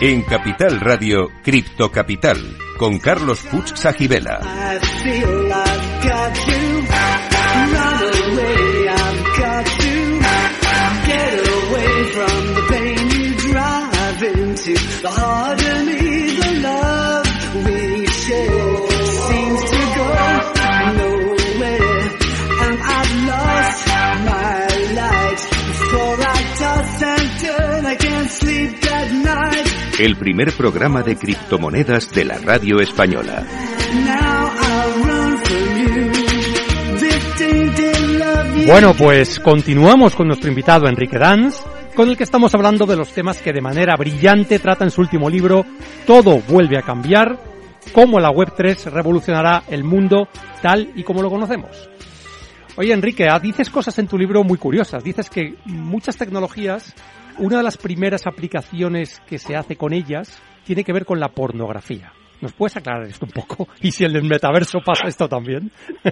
En Capital Radio, Cripto Capital, con Carlos Fuchs Sajibela. El primer programa de criptomonedas de la radio española. Bueno, pues continuamos con nuestro invitado Enrique Danz, con el que estamos hablando de los temas que de manera brillante trata en su último libro Todo vuelve a cambiar, cómo la Web3 revolucionará el mundo tal y como lo conocemos. Oye, Enrique, ah, dices cosas en tu libro muy curiosas. Dices que muchas tecnologías una de las primeras aplicaciones que se hace con ellas tiene que ver con la pornografía. ¿Nos puedes aclarar esto un poco? ¿Y si en el metaverso pasa esto también?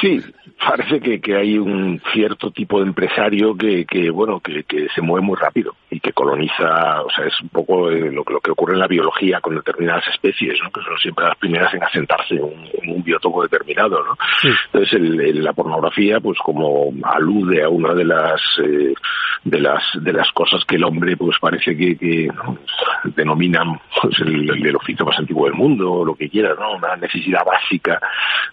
Sí, parece que, que hay un cierto tipo de empresario que, que bueno, que, que, se mueve muy rápido y que coloniza, o sea, es un poco eh, lo, lo, que ocurre en la biología con determinadas especies, ¿no? que son siempre las primeras en asentarse en un, en un biotopo determinado, ¿no? Sí. Entonces, el, el, la pornografía, pues como alude a una de las eh, de las de las cosas que el hombre, pues parece que, que ¿no? denominan pues, el, el, oficio más antiguo del mundo, o lo que quiera, ¿no? Una necesidad básica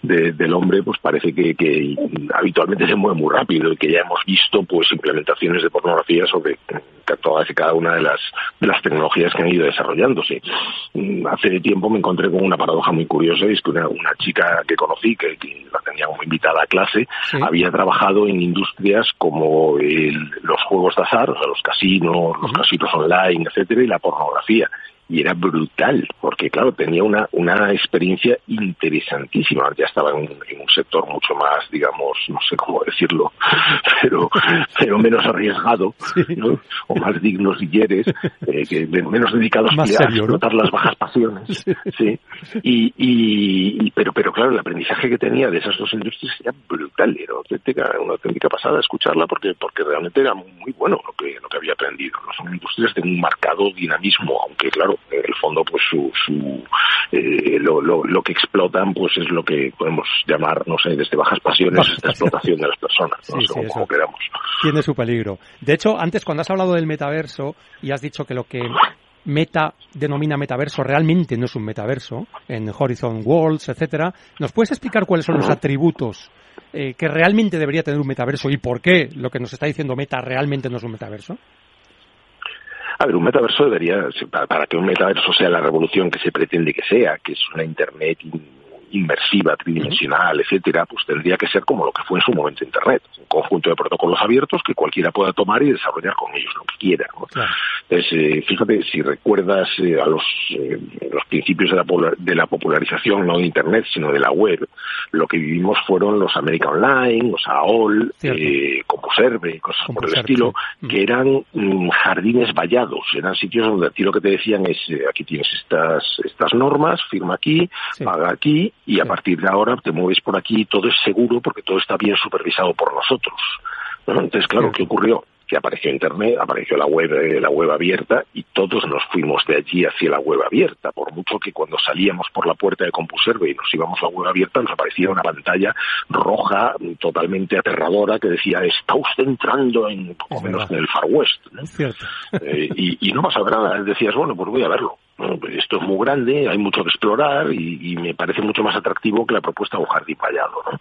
de, del hombre, pues parece que, que habitualmente se mueve muy rápido y que ya hemos visto pues implementaciones de pornografía sobre todas y cada una de las de las tecnologías que han ido desarrollándose. Hace tiempo me encontré con una paradoja muy curiosa y es que una, una chica que conocí, que, que, la tenía como invitada a clase, sí. había trabajado en industrias como el, los juegos de azar, o sea, los casinos, uh -huh. los casinos online, etcétera, y la pornografía y era brutal, porque claro, tenía una, una experiencia interesantísima. Ya estaba en, en, un sector mucho más, digamos, no sé cómo decirlo, pero, pero menos arriesgado, sí. ¿no? o más digno si quieres, eh, que menos dedicados más a explotar ¿no? las bajas pasiones. Sí. sí. Y, y, pero, pero claro, el aprendizaje que tenía de esas dos industrias era brutal, era una auténtica, una auténtica pasada escucharla porque, porque realmente era muy bueno lo que, lo que había aprendido. ¿no? Son industrias de un marcado dinamismo, aunque claro, en el fondo pues su, su eh, lo, lo, lo, que explotan pues es lo que podemos llamar no sé desde bajas pasiones bajas esta explotación de las personas ¿no? sí, Según sí, como queramos. Tiene su peligro. De hecho antes cuando has hablado del metaverso y has dicho que lo que Meta denomina metaverso realmente no es un metaverso en Horizon Worlds etcétera nos puedes explicar cuáles son los atributos eh, que realmente debería tener un metaverso y por qué lo que nos está diciendo Meta realmente no es un metaverso a ver, un metaverso debería, para que un metaverso sea la revolución que se pretende que sea, que es una Internet inmersiva, tridimensional, etcétera, pues tendría que ser como lo que fue en su momento Internet, un conjunto de protocolos abiertos que cualquiera pueda tomar y desarrollar con ellos lo que quiera. ¿no? Claro. Entonces, eh, fíjate, si recuerdas eh, a los, eh, los principios de la, de la popularización, no de Internet, sino de la web, lo que vivimos fueron los América Online, los AOL, eh, CompuServe, cosas por el estilo, que eran mm, jardines vallados, eran sitios donde a ti lo que te decían es, eh, aquí tienes estas, estas normas, firma aquí, sí. paga aquí, y a partir de ahora te mueves por aquí y todo es seguro porque todo está bien supervisado por nosotros. ¿no? Entonces, claro, ¿qué ocurrió? Que apareció Internet, apareció la web, eh, la web abierta y todos nos fuimos de allí hacia la web abierta. Por mucho que cuando salíamos por la puerta de CompuServe y nos íbamos a la web abierta nos aparecía una pantalla roja totalmente aterradora que decía está usted entrando en, poco menos en el Far West. ¿no? Eh, y, y no pasaba nada. Decías, bueno, pues voy a verlo. Bueno, pues esto es muy grande, hay mucho que explorar y, me parece mucho más atractivo que la propuesta de un jardín vallado. ¿no?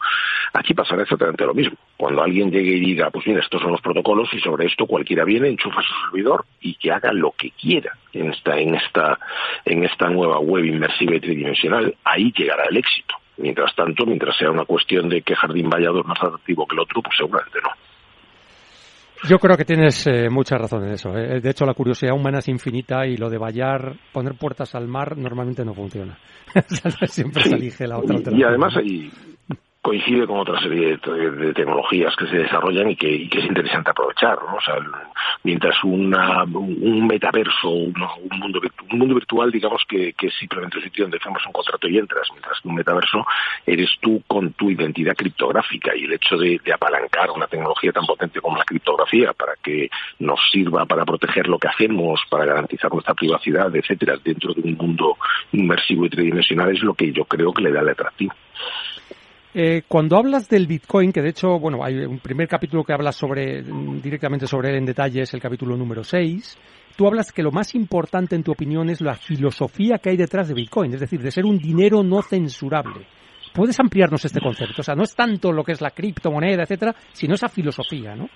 Aquí pasará exactamente lo mismo. Cuando alguien llegue y diga, pues mira, estos son los protocolos y sobre esto cualquiera viene, enchufa su servidor y que haga lo que quiera en esta, en esta, en esta nueva web inmersiva y tridimensional, ahí llegará el éxito. Mientras tanto, mientras sea una cuestión de que jardín vallado es más atractivo que el otro, pues seguramente no. Yo creo que tienes eh, mucha razón en eso. Eh. De hecho, la curiosidad humana es infinita y lo de vallar, poner puertas al mar, normalmente no funciona. Siempre se elige la otra alternativa. Y además hay, coincide con otra serie de, tecnologías que se desarrollan y que, es interesante aprovechar. ¿no? O sea, mientras una, un metaverso, un, mundo, un mundo virtual, digamos que, que es simplemente un sitio donde hacemos un contrato y entras, mientras que un metaverso eres tú con tu identidad criptográfica y el hecho de, apalancar una tecnología tan potente como la criptografía para que nos sirva para proteger lo que hacemos, para garantizar nuestra privacidad, etcétera, dentro de un mundo inmersivo y tridimensional es lo que yo creo que le da el atractivo. Eh, cuando hablas del Bitcoin, que de hecho, bueno, hay un primer capítulo que habla sobre, directamente sobre él en detalle, es el capítulo número 6, tú hablas que lo más importante en tu opinión es la filosofía que hay detrás de Bitcoin, es decir, de ser un dinero no censurable. ¿Puedes ampliarnos este concepto? O sea, no es tanto lo que es la criptomoneda, etcétera, sino esa filosofía, ¿no?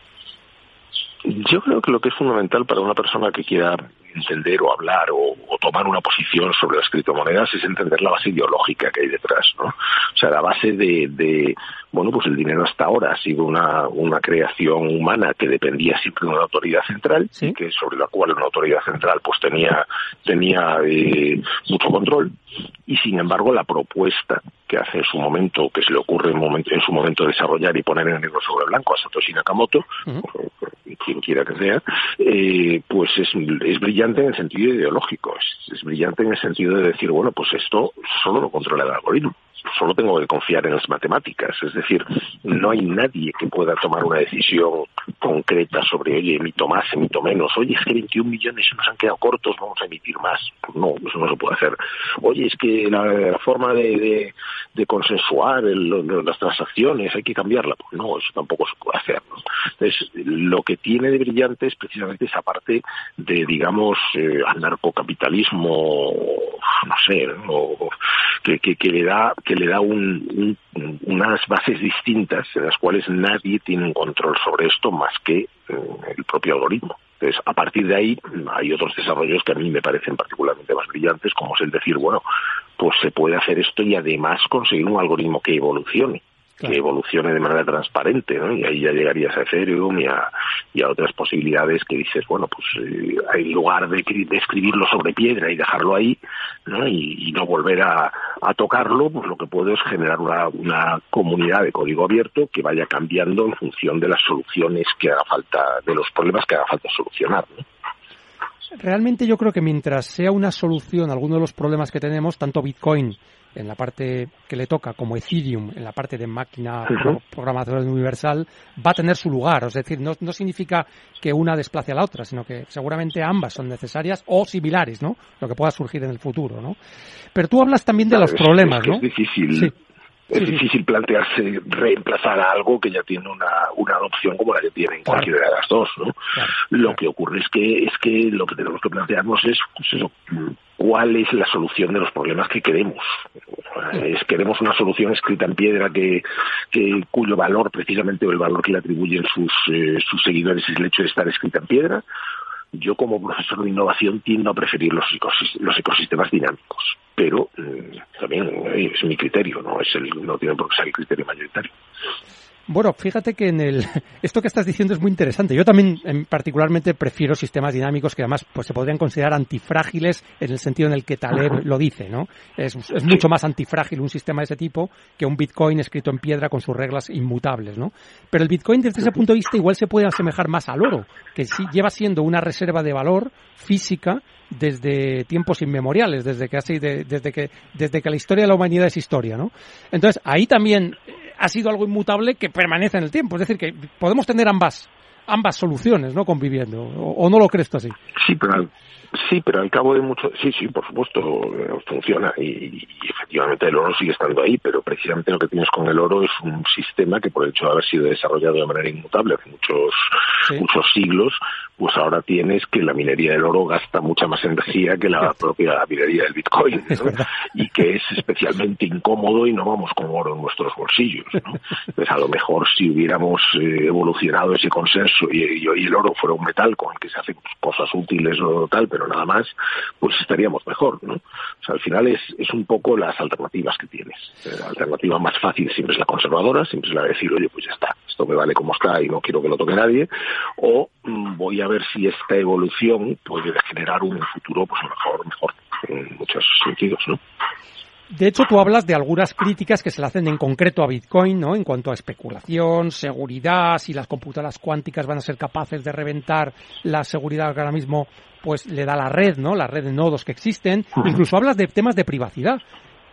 Yo creo que lo que es fundamental para una persona que quiera entender o hablar o, tomar una posición sobre las criptomonedas es entender la base ideológica que hay detrás, ¿no? O sea, la base de, bueno, pues el dinero hasta ahora ha sido una, una creación humana que dependía siempre de una autoridad central que sobre la cual una autoridad central pues tenía tenía eh, mucho control y sin embargo la propuesta que hace en su momento, que se le ocurre en, momento, en su momento desarrollar y poner en negro sobre blanco a Satoshi Nakamoto, quien quiera que sea, eh, pues es, es brillante en el sentido ideológico, es, es brillante en el sentido de decir, bueno, pues esto solo lo controla el algoritmo solo tengo que confiar en las matemáticas. Es decir, no hay nadie que pueda tomar una decisión concreta sobre, oye, emito más, emito menos. Oye, es que 21 millones nos han quedado cortos, vamos a emitir más. Pues no, eso no se puede hacer. Oye, es que la, forma de, de, consensuar las transacciones hay que cambiarla. Pues no, eso tampoco se puede hacer. Entonces, lo que tiene de brillante es precisamente esa parte de, digamos, eh, anarcocapitalismo, no sé, que, que, que le da que le da un, unas bases distintas en las cuales nadie tiene un control sobre esto más que eh, el propio algoritmo. Entonces, a partir de ahí hay otros desarrollos que a mí me parecen particularmente más brillantes, como es el decir, bueno, pues se puede hacer esto y además conseguir un algoritmo que evolucione que evolucione de manera transparente, ¿no? Y ahí ya llegarías a Ethereum y a, y a otras posibilidades que dices, bueno, pues eh, en lugar de, escribirlo sobre piedra y dejarlo ahí, ¿no? Y, no volver a, a, tocarlo, pues lo que puedo es generar una, una comunidad de código abierto que vaya cambiando en función de las soluciones que haga falta, de los problemas que haga falta solucionar, ¿no? Realmente yo creo que mientras sea una solución a alguno de los problemas que tenemos, tanto Bitcoin en la parte que le toca, como Ethereum en la parte de máquina programación universal, va a tener su lugar. Es decir, no, no, significa que una desplace a la otra, sino que seguramente ambas son necesarias o similares, ¿no? Lo que pueda surgir en el futuro, ¿no? Pero tú hablas también de los problemas, ¿no? Es difícil. Es difícil plantearse reemplazar a algo que ya tiene una, una adopción como la que tienen cualquiera de las dos, ¿no? Lo que ocurre es que es que lo que tenemos que plantearnos es pues eso, cuál es la solución de los problemas que queremos. Es, queremos una solución escrita en piedra que, que cuyo valor, precisamente, o el valor que le atribuyen sus, eh, sus seguidores es el hecho de estar escrita en piedra. Yo, como profesor de innovación, tiendo a preferir los, los ecosistemas dinámicos, pero eh, también eh, es mi criterio, no es el, no tiene por qué ser el criterio mayoritario. Bueno, fíjate que en el esto que estás diciendo es muy interesante. Yo también particularmente prefiero sistemas dinámicos que además pues se podrían considerar antifrágiles en el sentido en el que Taleb lo dice, ¿no? Es, es, mucho más antifrágil un sistema de ese tipo que un Bitcoin escrito en piedra con sus reglas inmutables, ¿no? Pero el Bitcoin desde ese punto de vista igual se puede asemejar más al oro, que sí lleva siendo una reserva de valor física desde tiempos inmemoriales, desde que así, desde que desde que la historia de la humanidad es historia, ¿no? Entonces ahí también ha sido algo inmutable que permanece en el tiempo. Es decir, que podemos tener ambas ambas soluciones, ¿no? Conviviendo. ¿O, no lo crees tú así? Sí, pero sí, pero al cabo de mucho... Sí, sí, por supuesto, eh, funciona y, efectivamente el oro sigue estando ahí, pero precisamente lo que tienes con el oro es un sistema que por el hecho de haber sido desarrollado de manera inmutable hace muchos, muchos siglos, pues ahora tienes que la minería del oro gasta mucha más energía que la propia minería del Bitcoin, y que es especialmente incómodo y no vamos con oro en nuestros bolsillos. ¿no? Pues a lo mejor si hubiéramos eh, evolucionado ese consenso y, hoy el oro fuera un metal con el que se hacen cosas útiles o tal, pero nada más, pues estaríamos mejor. ¿no? O sea, al final es, es un poco las alternativas que tienes. Eh, la alternativa más fácil siempre es la conservadora, siempre es la de decir, oye, pues ya está, esto me vale como está y no quiero que lo toque nadie, o mm, voy a a ver si esta evolución puede generar un futuro pues mejor, mejor en muchos sentidos, ¿no? De hecho, tú hablas de algunas críticas que se le hacen en concreto a Bitcoin, ¿no? En cuanto a especulación, seguridad, si las computadoras cuánticas van a ser capaces de reventar la seguridad que ahora mismo pues le da la red, ¿no? La red de nodos que existen. Incluso hablas de temas de privacidad.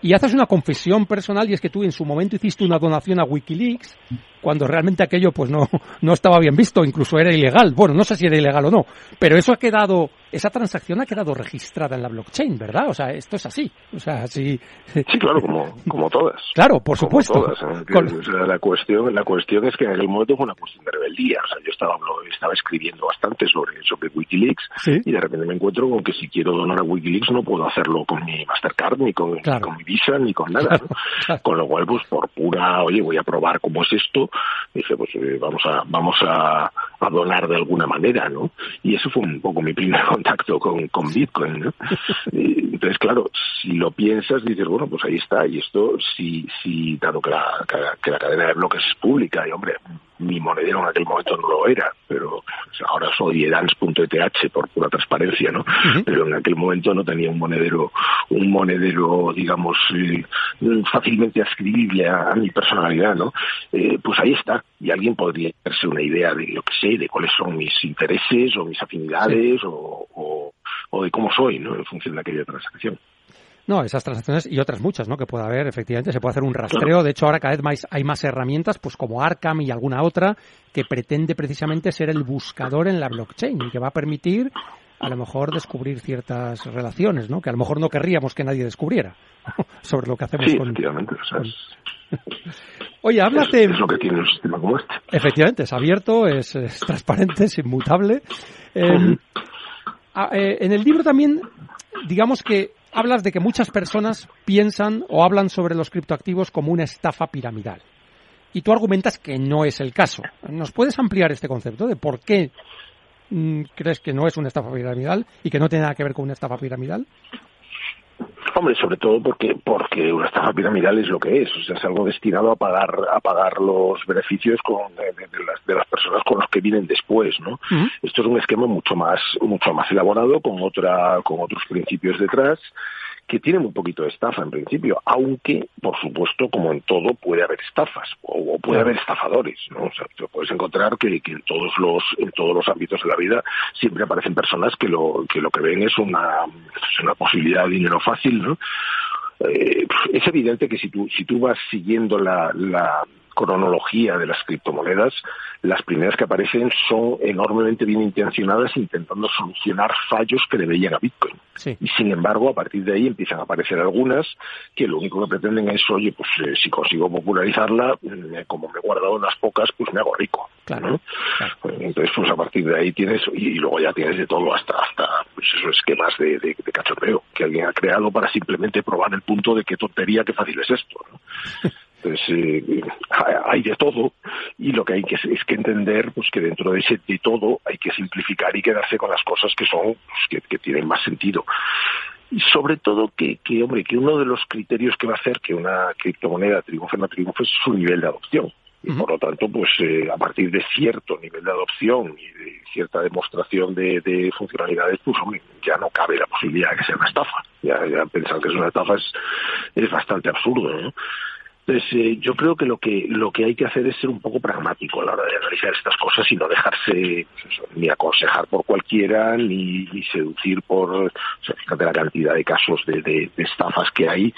Y haces una confesión personal y es que tú en su momento hiciste una donación a Wikileaks cuando realmente aquello pues no, no estaba bien visto, incluso era ilegal. Bueno, no sé si era ilegal o no, pero eso ha quedado, esa transacción ha quedado registrada en la blockchain, ¿verdad? O sea, esto es así. O sea, sí. Sí, claro, como, como todas. Claro, por supuesto. Todas, ¿eh? la cuestión, la cuestión es que en aquel momento fue una cuestión de rebeldía. O sea, yo estaba, estaba escribiendo bastante sobre, sobre Wikileaks y de repente me encuentro con que si quiero donar a Wikileaks no puedo hacerlo con mi Mastercard, ni con, con mi Visa, ni con nada. Con lo cual, pues por pura, oye, voy a probar cómo es esto, dije, pues eh, vamos a vamos a, donar de alguna manera, ¿no? Y eso fue un poco mi primer contacto con, con Bitcoin, ¿no? entonces, claro, si lo piensas, dices, bueno, pues ahí está, y esto, si, si dado que la, que la cadena de bloques es pública, y hombre, mi monedero en aquel momento no lo era, pero ahora soy edans.eth por pura transparencia, ¿no? Pero en aquel momento no tenía un monedero, un monedero, digamos, eh, fácilmente ascribible a, mi personalidad, ¿no? Eh, pues ahí está, y alguien podría hacerse una idea de lo que sé, de cuáles son mis intereses o mis afinidades o, o de cómo soy, ¿no? En función de aquella transacción. No, esas transacciones y otras muchas, ¿no? Que puede haber, efectivamente, se puede hacer un rastreo. De hecho, ahora cada vez más hay más herramientas, pues como Arkham y alguna otra, que pretende precisamente ser el buscador en la blockchain y que va a permitir, a lo mejor, descubrir ciertas relaciones, ¿no? Que a lo mejor no querríamos que nadie descubriera sobre lo que hacemos sí, con. Efectivamente, Oye, hablas de. Es lo que tiene un sistema como este. Efectivamente, es abierto, es, transparente, es inmutable. Em, eh, en el libro también, digamos que hablas de que muchas personas piensan o hablan sobre los criptoactivos como una estafa piramidal. Y tú argumentas que no es el caso. ¿Nos puedes ampliar este concepto de por qué mm, crees que no es una estafa piramidal y que no tiene nada que ver con una estafa piramidal? Hombre, sobre todo porque porque una estafa piramidal es lo que es, o sea, es algo destinado a pagar a pagar los beneficios con, de, las, de las personas con los que vienen después, ¿no? Esto es un esquema mucho más mucho más elaborado con otra con otros principios detrás que tiene un poquito de estafa en principio, aunque, por supuesto, como en todo, puede haber estafas o, puede haber estafadores, ¿no? O sea, te puedes encontrar que, que, en todos los en todos los ámbitos de la vida siempre aparecen personas que lo que lo que ven es una, una posibilidad de dinero fácil, ¿no? Eh, es evidente que si tú si tú vas siguiendo la, la cronología de las criptomonedas, las primeras que aparecen son enormemente bien intencionadas intentando solucionar fallos que le veían a Bitcoin. Y sin embargo, a partir de ahí empiezan a aparecer algunas que lo único que pretenden es, oye, pues eh, si consigo popularizarla, mm, como me he guardado unas pocas, pues me hago rico. Claro. Entonces, pues a partir de ahí tienes, y, luego ya tienes de todo hasta, hasta pues esos esquemas de, de, de cachondeo que alguien ha creado para simplemente probar el punto de qué tontería, qué fácil es esto. pues eh, hay de todo. Y lo que hay que es que entender pues que dentro de ese de todo hay que simplificar y quedarse con las cosas que son pues, que, tienen más sentido. Y sobre todo que, que hombre que uno de los criterios que va a hacer que una criptomoneda triunfe o no triunfe es su nivel de adopción. Y por lo tanto pues eh, a partir de cierto nivel de adopción y de cierta demostración de, de funcionalidades pues hombre, ya no cabe la posibilidad de que sea una estafa. Ya, ya pensar que es una estafa es, es bastante absurdo ¿no? Entonces, eh, yo creo que lo que lo que hay que hacer es ser un poco pragmático a la hora de analizar estas cosas y no dejarse pues ni aconsejar por cualquiera ni, ni seducir por, o sea, fíjate la cantidad de casos de, de, estafas que hay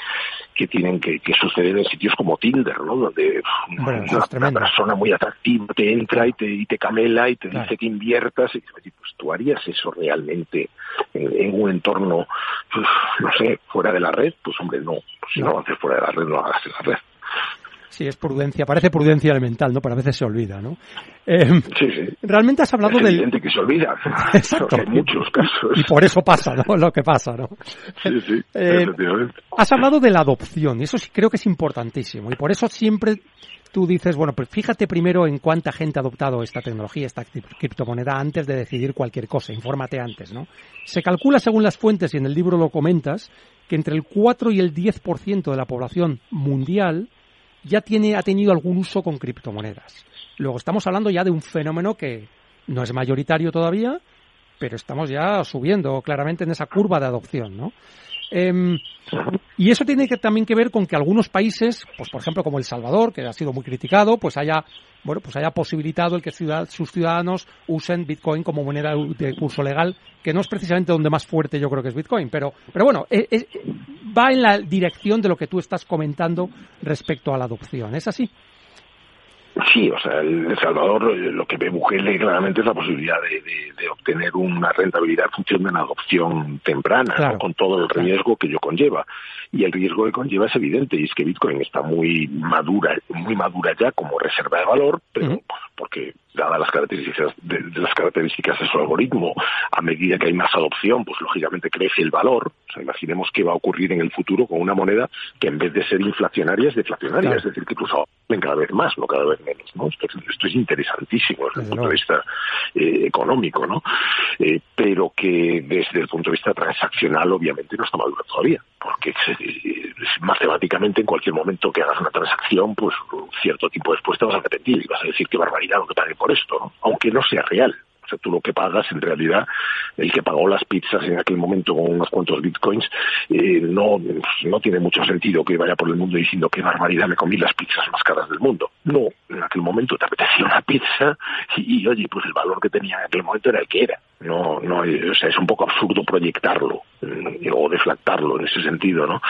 que tienen que, que, suceder en sitios como Tinder, ¿no? Donde una, persona muy atractiva te entra y te, y te camela y te dice que inviertas y pues tú harías eso realmente en, un entorno, pues, no sé, fuera de la red, pues hombre, no, pues si no. lo haces fuera de la red, no lo hagas en la red. Sí, es prudencia, parece prudencia elemental, ¿no? Pero a veces se olvida, ¿no? Eh, sí, sí. Realmente has hablado es del... que se olvida. Exacto. En muchos casos. Y por eso pasa, ¿no? Lo que pasa, ¿no? Sí, sí, eh, Has hablado de la adopción, y eso sí creo que es importantísimo. Y por eso siempre tú dices, bueno, pues fíjate primero en cuánta gente ha adoptado esta tecnología, esta criptomoneda, antes de decidir cualquier cosa. Infórmate antes, ¿no? Se calcula, según las fuentes, y en el libro lo comentas, que entre el 4 y el 10% de la población mundial ya tiene, ha tenido algún uso con criptomonedas. Luego estamos hablando ya de un fenómeno que no es mayoritario todavía, pero estamos ya subiendo claramente en esa curva de adopción, ¿no? Em, y eso tiene que, también que ver con que algunos países, pues por ejemplo como El Salvador, que ha sido muy criticado, pues haya, bueno, pues haya posibilitado el que sus ciudadanos usen Bitcoin como moneda de curso legal, que no es precisamente donde más fuerte yo creo que es Bitcoin, pero, pero bueno, e, e, va en la dirección de lo que tú estás comentando respecto a la adopción. ¿Es así? Sí, o sea, El Salvador eh, lo que ve Bukele claramente es la posibilidad de, obtener una rentabilidad en función de una adopción temprana, con todo el riesgo que ello conlleva. Y el riesgo que conlleva es evidente, y es que Bitcoin está muy madura, muy madura ya como reserva de valor, pero pues, porque dadas las características de, las características de su algoritmo, a medida que hay más adopción, pues lógicamente crece el valor. O sea, imaginemos qué va a ocurrir en el futuro con una moneda que en vez de ser inflacionaria es deflacionaria, es decir, que incluso ven cada vez más, no cada vez menos. ¿no? Esto, es interesantísimo desde el punto de vista eh, económico, ¿no? Eh, pero que desde el punto de vista transaccional obviamente no está maduro todavía, porque matemáticamente en cualquier momento que hagas una transacción, pues un cierto tiempo después te vas a repetir y vas a decir qué barbaridad lo que pague por esto, aunque no sea real. O sea, tú lo que pagas, en realidad, el que pagó las pizzas en aquel momento con unos cuantos bitcoins, eh, no, no tiene mucho sentido que vaya por el mundo diciendo qué barbaridad me comí las pizzas más caras del mundo. No, en aquel momento te apetecía una pizza y, oye, pues el valor que tenía en aquel momento era el que era. No, no, o sea, es un poco absurdo proyectarlo eh, o deflactarlo en ese sentido, ¿no?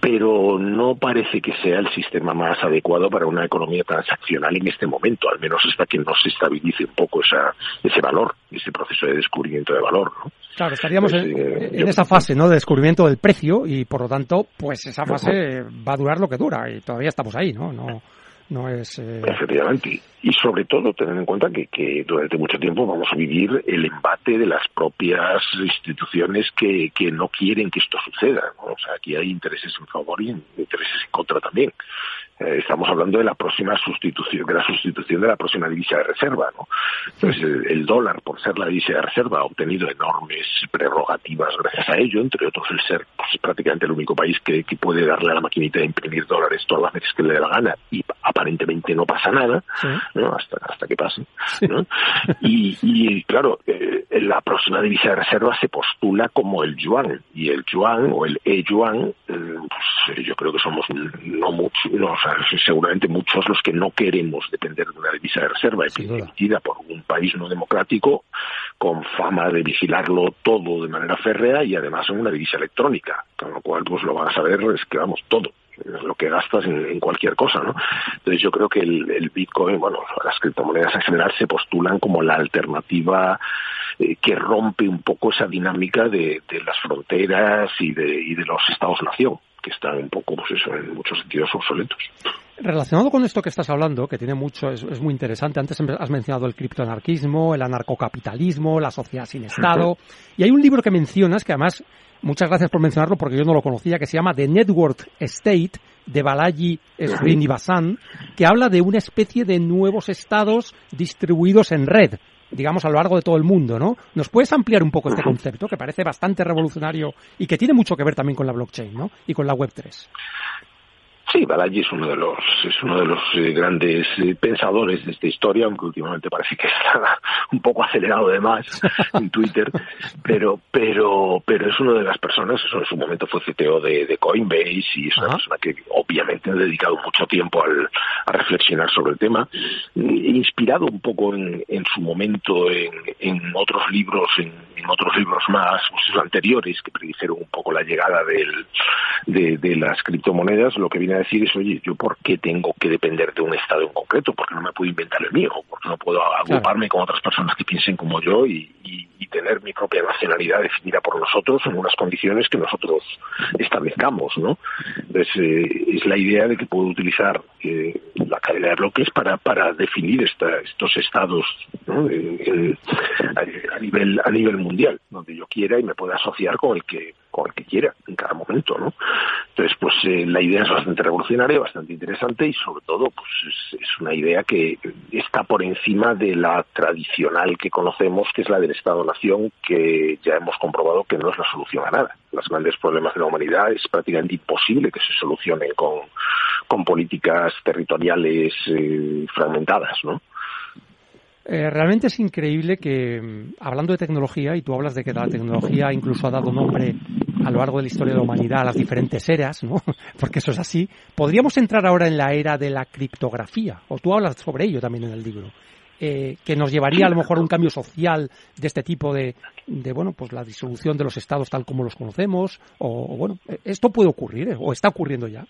pero no parece que sea el sistema más adecuado para una economía transaccional en este momento, al menos hasta que no se estabilice un poco esa, ese valor, ese proceso de descubrimiento de valor. ¿no? Claro, estaríamos pues, en, eh, esa fase ¿no? de descubrimiento del precio y por lo tanto, pues esa fase va a durar lo que dura y todavía estamos ahí, ¿no? no no es... Eh... Efectivamente. Y sobre todo tener en cuenta que, que, durante mucho tiempo vamos a vivir el embate de las propias instituciones que, que no quieren que esto suceda. O sea, aquí hay intereses en favor y intereses en contra también. Eh, estamos hablando de la próxima sustitución, de la sustitución de la próxima divisa de reserva, ¿no? Entonces, el, dólar, por ser la divisa de reserva, ha obtenido enormes prerrogativas gracias a ello, entre otros el ser pues, prácticamente el único país que, que, puede darle a la maquinita de imprimir dólares todas las veces que le dé la gana y aparentemente no pasa nada, ¿no? Hasta, hasta que pase, ¿no? Y, y, claro, eh, la próxima divisa de reserva se postula como el yuan, y el yuan o el e-yuan, eh, pues, yo creo que somos no muchos, no, seguramente muchos los que no queremos depender de una divisa de reserva emitida por un país no democrático con fama de vigilarlo todo de manera férrea y además en una divisa electrónica, con lo cual pues lo van a saber es que vamos todo lo que gastas en, cualquier cosa, ¿no? Entonces yo creo que el, Bitcoin, bueno, las criptomonedas en general se postulan como la alternativa eh, que rompe un poco esa dinámica de, de las fronteras y de, y de los estados-nación que están un poco, pues eso, en muchos sentidos obsoletos. Relacionado con esto que estás hablando, que tiene mucho, es, muy interesante. Antes has mencionado el criptoanarquismo, el anarcocapitalismo, la sociedad sin Estado. Y hay un libro que mencionas que además, muchas gracias por mencionarlo porque yo no lo conocía, que se llama The Network State de Balaji Srinivasan, que habla de una especie de nuevos estados distribuidos en red digamos, a lo largo de todo el mundo, ¿no? ¿Nos puedes ampliar un poco este concepto que parece bastante revolucionario y que tiene mucho que ver también con la blockchain, ¿no? Y con la Web3? Sí, Balaji es uno de los es uno de los eh, grandes eh, pensadores de esta historia, aunque últimamente parece que está un poco acelerado de más en Twitter, pero pero pero es una de las personas, eso en su momento fue CTO de, Coinbase y es una persona que obviamente ha dedicado mucho tiempo al, a reflexionar sobre el tema, inspirado un poco en, en su momento en, en otros libros, en, en otros libros más pues, anteriores que predijeron un poco la llegada del, de, de las criptomonedas, lo que viene decir es, oye, ¿yo por qué tengo que depender de un Estado en concreto? Porque no me puedo inventar el mío, porque no puedo agruparme con otras personas que piensen como yo y, tener mi propia nacionalidad definida por nosotros en unas condiciones que nosotros establezcamos, ¿no? Entonces, eh, es la idea de que puedo utilizar eh, la cadena de bloques para, para definir esta, estos estados a, nivel, a nivel mundial, donde yo quiera y me pueda asociar con el que con el que quiera en cada momento, ¿no? Entonces, pues eh, la idea es bastante revolucionaria, bastante interesante y sobre todo, pues es, una idea que está por encima de la tradicional que conocemos, que es la del Estado-Nación, que ya hemos comprobado que no es la solución a nada. Los grandes problemas de la humanidad es prácticamente imposible que se solucionen con, con políticas territoriales eh, fragmentadas, ¿no? Eh, realmente es increíble que, mm, hablando de tecnología, y tú hablas de que la tecnología incluso ha dado nombre a lo largo de la historia de la humanidad a las diferentes eras, ¿no? Porque eso es así. Podríamos entrar ahora en la era de la criptografía, o tú hablas sobre ello también en el libro. Eh, que nos llevaría a lo mejor a un cambio social de este tipo de, de, bueno, pues la disolución de los estados tal como los conocemos, o, bueno, esto puede ocurrir, ¿eh? o está ocurriendo ya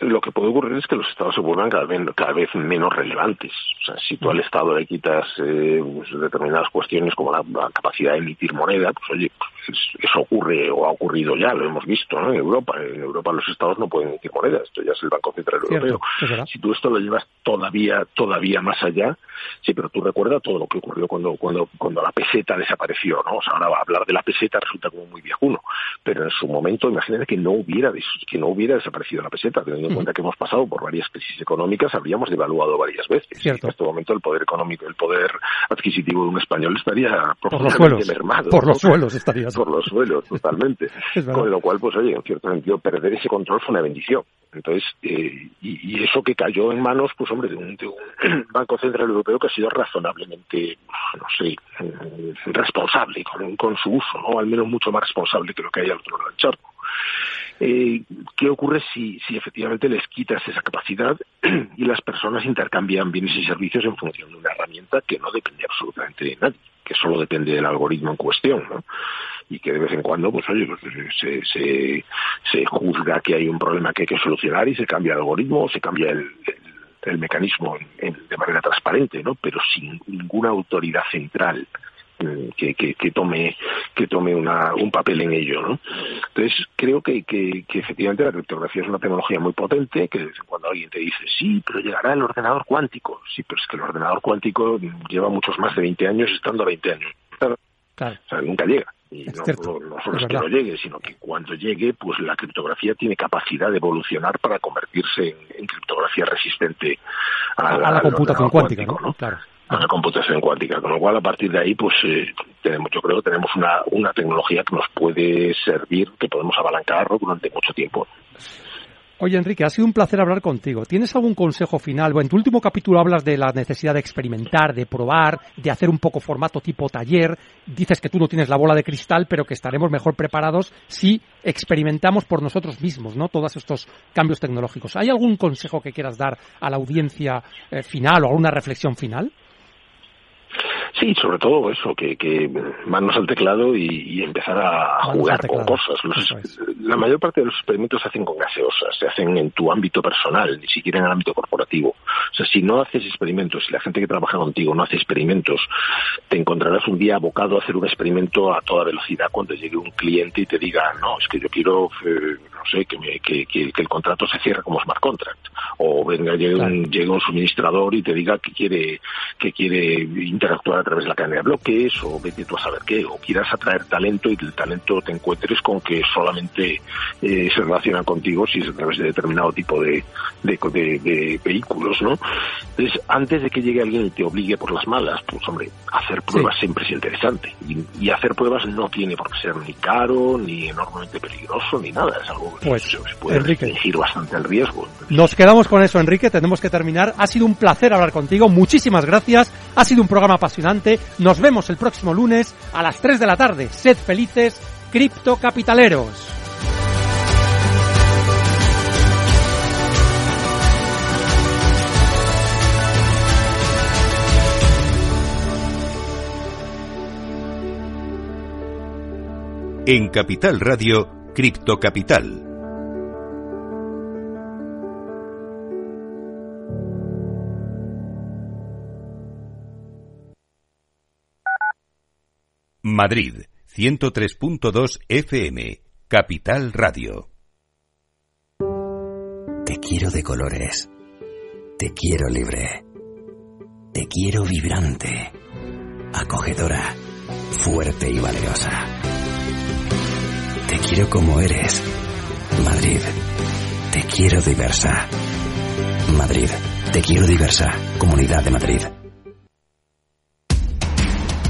lo que puede ocurrir es que los estados se vuelvan cada vez, cada vez menos relevantes. O sea, si tú al estado le quitas eh, pues, determinadas cuestiones como la, capacidad de emitir moneda, pues oye, pues, eso ocurre o ha ocurrido ya, lo hemos visto ¿no? en Europa. En Europa los estados no pueden emitir moneda, esto ya es el Banco Central Europeo. Si tú esto lo llevas todavía, todavía más allá, sí, pero tú recuerdas todo lo que ocurrió cuando, cuando, cuando la peseta desapareció, ¿no? O sea, ahora hablar de la peseta resulta como muy viejuno, pero en su momento imagínate que no hubiera, que no hubiera desaparecido la peseta, en cuenta que hemos pasado por varias crisis económicas, habríamos devaluado varias veces. En este momento el poder económico, el poder adquisitivo de un español estaría profundamente mermado. Por los suelos estaría. Por los suelos, totalmente. Con lo cual, pues oye, en cierto sentido, perder ese control fue una bendición. Entonces, eh, y, eso que cayó en manos, pues hombre, de un, Banco Central Europeo que ha sido razonablemente, no sé, eh, responsable con, con su uso, ¿no? Al menos mucho más responsable que lo que hay al otro lado del charco. Eh, ¿Qué ocurre si, si efectivamente les quitas esa capacidad y las personas intercambian bienes y servicios en función de una herramienta que no depende absolutamente de nadie, que solo depende del algoritmo en cuestión, ¿no? Y que de vez en cuando, pues oye, pues, se, se, se juzga que hay un problema que hay que solucionar y se cambia el algoritmo o se cambia el, el, mecanismo de manera transparente, ¿no? Pero sin ninguna autoridad central que, que, que, tome que tome una, un papel en ello ¿no? entonces creo que, que, que, efectivamente la criptografía es una tecnología muy potente que cuando alguien te dice sí pero llegará el ordenador cuántico sí pero es que el ordenador cuántico lleva muchos más de 20 años estando a 20 años claro. o sea nunca llega y no, solo es, que no llegue, sino que cuando llegue, pues la criptografía tiene capacidad de evolucionar para convertirse en, criptografía resistente a, la, computación cuántica, ¿no? Claro a la computación cuántica. Con lo cual, a partir de ahí, pues eh, tenemos, yo creo que tenemos una, una tecnología que nos puede servir, que podemos abalancar durante mucho tiempo. Oye, Enrique, ha sido un placer hablar contigo. ¿Tienes algún consejo final? Bueno, en tu último capítulo hablas de la necesidad de experimentar, de probar, de hacer un poco formato tipo taller. Dices que tú no tienes la bola de cristal, pero que estaremos mejor preparados si experimentamos por nosotros mismos, ¿no? Todos estos cambios tecnológicos. ¿Hay algún consejo que quieras dar a la audiencia eh, final o alguna reflexión final? Sí, sobre todo eso, que, que manos al teclado y, empezar a jugar con cosas. la mayor parte de los experimentos se hacen con gaseosas, se hacen en tu ámbito personal, ni siquiera en el ámbito corporativo. O sea, si no haces experimentos, si la gente que trabaja contigo no hace experimentos, te encontrarás un día abocado a hacer un experimento a toda velocidad cuando llegue un cliente y te diga, no, es que yo quiero, eh, sé, que, que, que, el contrato se cierre como smart contract. O venga, llegue, un, llegue un suministrador y te diga que quiere, que quiere interactuar a través de la cadena de bloques o vete tú a saber qué, o quieras atraer talento y el talento te encuentres con que solamente eh, se relacionan contigo si es a través de determinado tipo de, de, vehículos, ¿no? Entonces, antes de que llegue alguien y te obligue por las malas, pues hombre, hacer pruebas siempre es interesante. Y, hacer pruebas no tiene por qué ser ni caro, ni enormemente peligroso, ni nada. Es algo que pues, se puede restringir bastante el riesgo. Nos quedamos con eso, Enrique. Tenemos que terminar. Ha sido un placer hablar contigo. Muchísimas gracias. Ha sido un programa apasionante. Nos vemos el próximo lunes a las 3 de la tarde. Sed felices, criptocapitaleros. En Capital Radio, Criptocapital. Madrid, 103.2 FM, Capital Radio. Te quiero de colores. Te quiero libre. Te quiero vibrante, acogedora, fuerte y valerosa. Te quiero como eres. Madrid, te quiero diversa. Madrid, te quiero diversa. Comunidad de Madrid.